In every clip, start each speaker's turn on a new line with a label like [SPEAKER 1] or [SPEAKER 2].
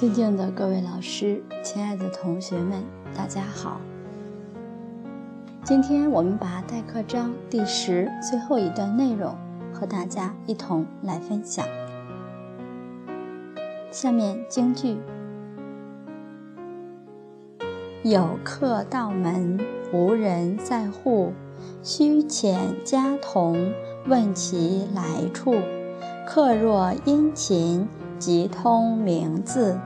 [SPEAKER 1] 尊敬的各位老师，亲爱的同学们，大家好。今天我们把代课章第十最后一段内容和大家一同来分享。下面京剧：有客到门，无人在户，须遣家童问其来处。客若殷勤，即通名字。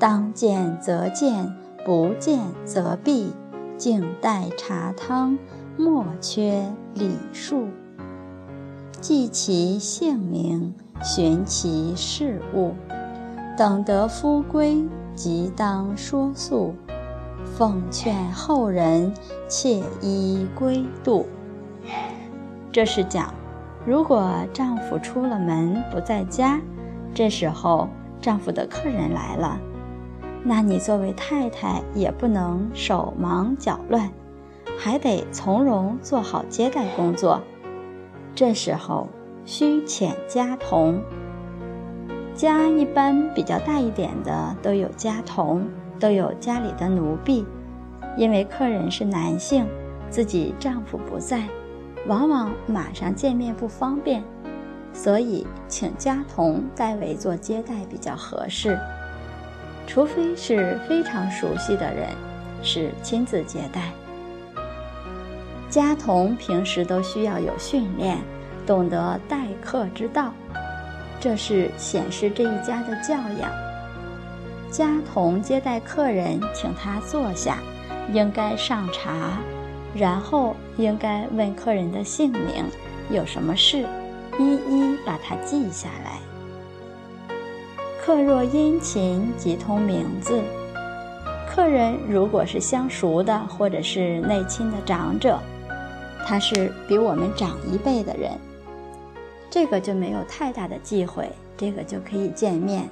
[SPEAKER 1] 当见则见，不见则避。静待茶汤，莫缺礼数。记其姓名，寻其事物。等得夫归，即当说诉。奉劝后人，切依规度。这是讲，如果丈夫出了门不在家，这时候丈夫的客人来了。那你作为太太也不能手忙脚乱，还得从容做好接待工作。这时候需遣家童。家一般比较大一点的都有家童，都有家里的奴婢。因为客人是男性，自己丈夫不在，往往马上见面不方便，所以请家童代为做接待比较合适。除非是非常熟悉的人，是亲自接待。家童平时都需要有训练，懂得待客之道，这是显示这一家的教养。家童接待客人，请他坐下，应该上茶，然后应该问客人的姓名，有什么事，一一把它记下来。客若殷勤，即通名字。客人如果是相熟的，或者是内亲的长者，他是比我们长一辈的人，这个就没有太大的忌讳，这个就可以见面。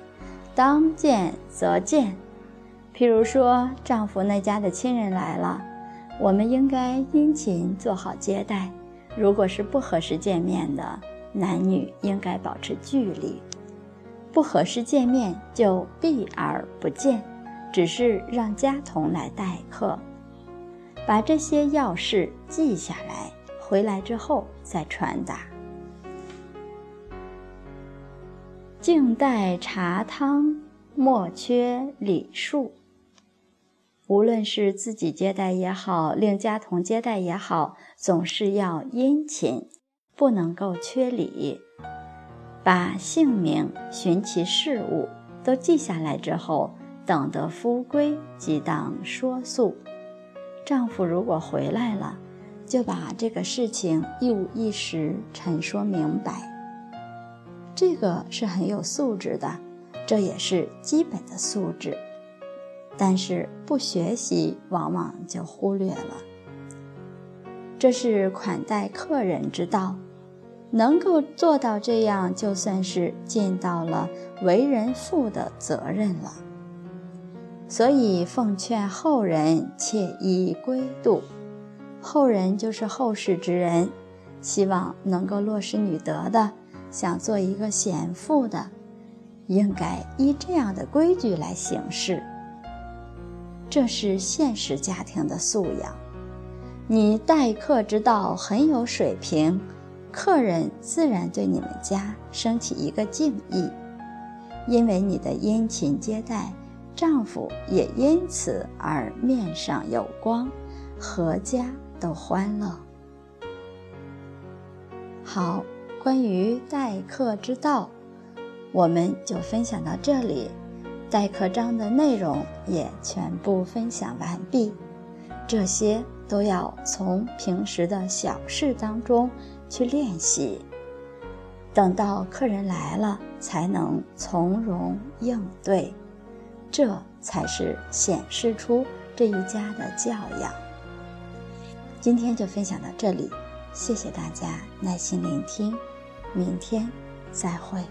[SPEAKER 1] 当见则见。譬如说，丈夫那家的亲人来了，我们应该殷勤做好接待。如果是不合适见面的，男女应该保持距离。不合适见面就避而不见，只是让家童来待客，把这些要事记下来，回来之后再传达。静待茶汤，莫缺礼数。无论是自己接待也好，令家童接待也好，总是要殷勤，不能够缺礼。把姓名、寻其事物都记下来之后，等得夫归，即当说诉。丈夫如果回来了，就把这个事情一五一十陈说明白。这个是很有素质的，这也是基本的素质。但是不学习，往往就忽略了。这是款待客人之道。能够做到这样，就算是尽到了为人父的责任了。所以奉劝后人切依规度，后人就是后世之人，希望能够落实女德的，想做一个贤妇的，应该依这样的规矩来行事。这是现实家庭的素养。你待客之道很有水平。客人自然对你们家升起一个敬意，因为你的殷勤接待，丈夫也因此而面上有光，阖家都欢乐。好，关于待客之道，我们就分享到这里，待客章的内容也全部分享完毕。这些都要从平时的小事当中。去练习，等到客人来了，才能从容应对，这才是显示出这一家的教养。今天就分享到这里，谢谢大家耐心聆听，明天再会。